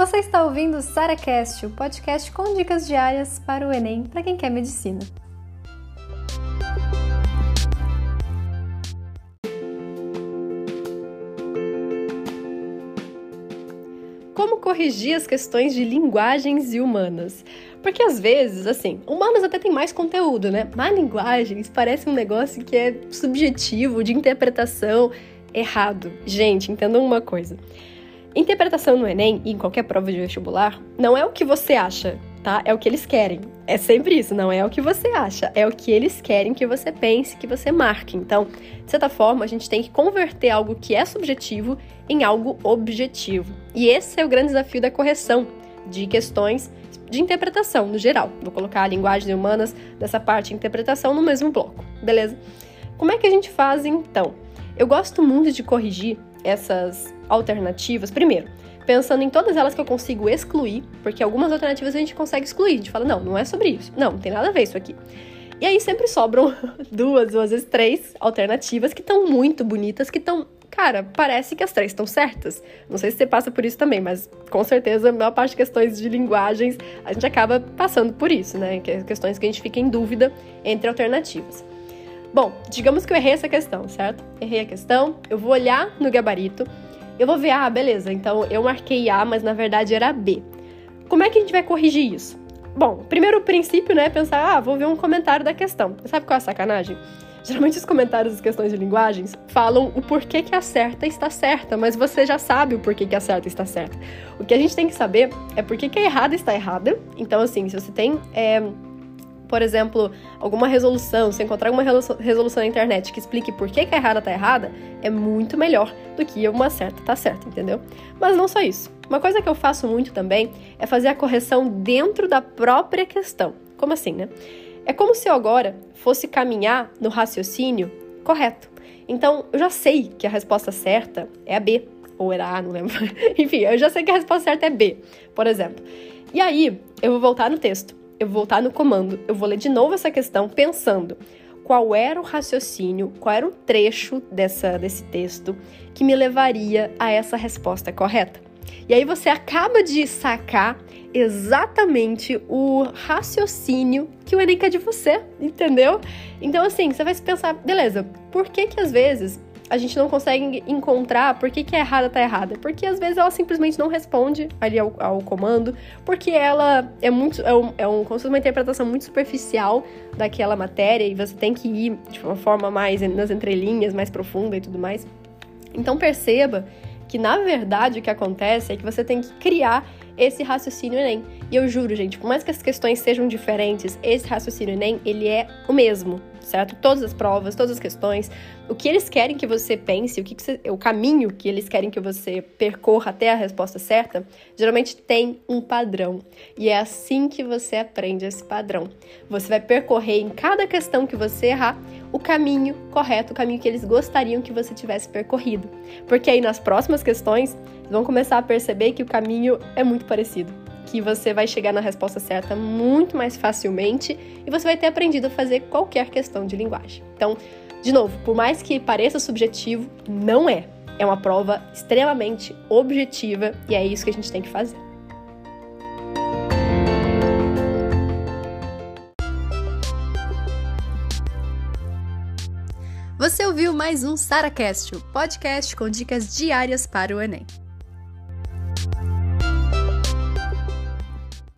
Você está ouvindo o SaraCast, o podcast com dicas diárias para o Enem para quem quer medicina. Como corrigir as questões de linguagens e humanas? Porque às vezes, assim, humanas até tem mais conteúdo, né? Mas linguagens parece um negócio que é subjetivo, de interpretação errado. Gente, entendam uma coisa. Interpretação no Enem e em qualquer prova de vestibular não é o que você acha, tá? É o que eles querem. É sempre isso, não é o que você acha, é o que eles querem que você pense, que você marque. Então, de certa forma, a gente tem que converter algo que é subjetivo em algo objetivo. E esse é o grande desafio da correção de questões de interpretação, no geral. Vou colocar a linguagem humanas dessa parte de interpretação no mesmo bloco, beleza? Como é que a gente faz então? Eu gosto muito de corrigir essas alternativas, primeiro, pensando em todas elas que eu consigo excluir, porque algumas alternativas a gente consegue excluir. A gente fala, não, não é sobre isso. Não, não tem nada a ver isso aqui. E aí sempre sobram duas, ou às vezes três alternativas que estão muito bonitas, que estão. Cara, parece que as três estão certas. Não sei se você passa por isso também, mas com certeza a maior parte de questões de linguagens a gente acaba passando por isso, né? Que questões que a gente fica em dúvida entre alternativas. Bom, digamos que eu errei essa questão, certo? Errei a questão, eu vou olhar no gabarito, eu vou ver, ah, beleza, então eu marquei A, mas na verdade era B. Como é que a gente vai corrigir isso? Bom, primeiro princípio, né, é pensar, ah, vou ver um comentário da questão. Sabe qual é a sacanagem? Geralmente os comentários das questões de linguagens falam o porquê que a certa está certa, mas você já sabe o porquê que a certa está certa. O que a gente tem que saber é porquê que a errada está errada. Então, assim, se você tem é, por exemplo, alguma resolução, se encontrar uma resolução na internet que explique por que, que a errada tá errada, é muito melhor do que uma certa tá certa, entendeu? Mas não só isso. Uma coisa que eu faço muito também é fazer a correção dentro da própria questão. Como assim, né? É como se eu agora fosse caminhar no raciocínio correto. Então, eu já sei que a resposta certa é a B, ou era A, não lembro. Enfim, eu já sei que a resposta certa é B, por exemplo. E aí, eu vou voltar no texto eu vou voltar no comando, eu vou ler de novo essa questão pensando qual era o raciocínio, qual era o trecho dessa, desse texto que me levaria a essa resposta correta. E aí você acaba de sacar exatamente o raciocínio que o Enem quer de você, entendeu? Então, assim, você vai se pensar, beleza, por que que às vezes a gente não consegue encontrar por que, que a errada tá errada. Porque às vezes ela simplesmente não responde ali ao, ao comando, porque ela é muito. É, um, é um, uma interpretação muito superficial daquela matéria e você tem que ir de uma forma mais nas entrelinhas, mais profunda e tudo mais. Então perceba que na verdade o que acontece é que você tem que criar esse raciocínio Enem. E eu juro, gente, por mais que as questões sejam diferentes, esse raciocínio Enem, ele é o mesmo certo? Todas as provas, todas as questões, o que eles querem que você pense, o que, que você, o caminho que eles querem que você percorra até a resposta certa, geralmente tem um padrão. E é assim que você aprende esse padrão. Você vai percorrer em cada questão que você errar o caminho correto, o caminho que eles gostariam que você tivesse percorrido. Porque aí nas próximas questões, vão começar a perceber que o caminho é muito parecido que você vai chegar na resposta certa muito mais facilmente e você vai ter aprendido a fazer qualquer questão de linguagem. Então, de novo, por mais que pareça subjetivo, não é. É uma prova extremamente objetiva e é isso que a gente tem que fazer. Você ouviu mais um SaraCast, o podcast com dicas diárias para o Enem.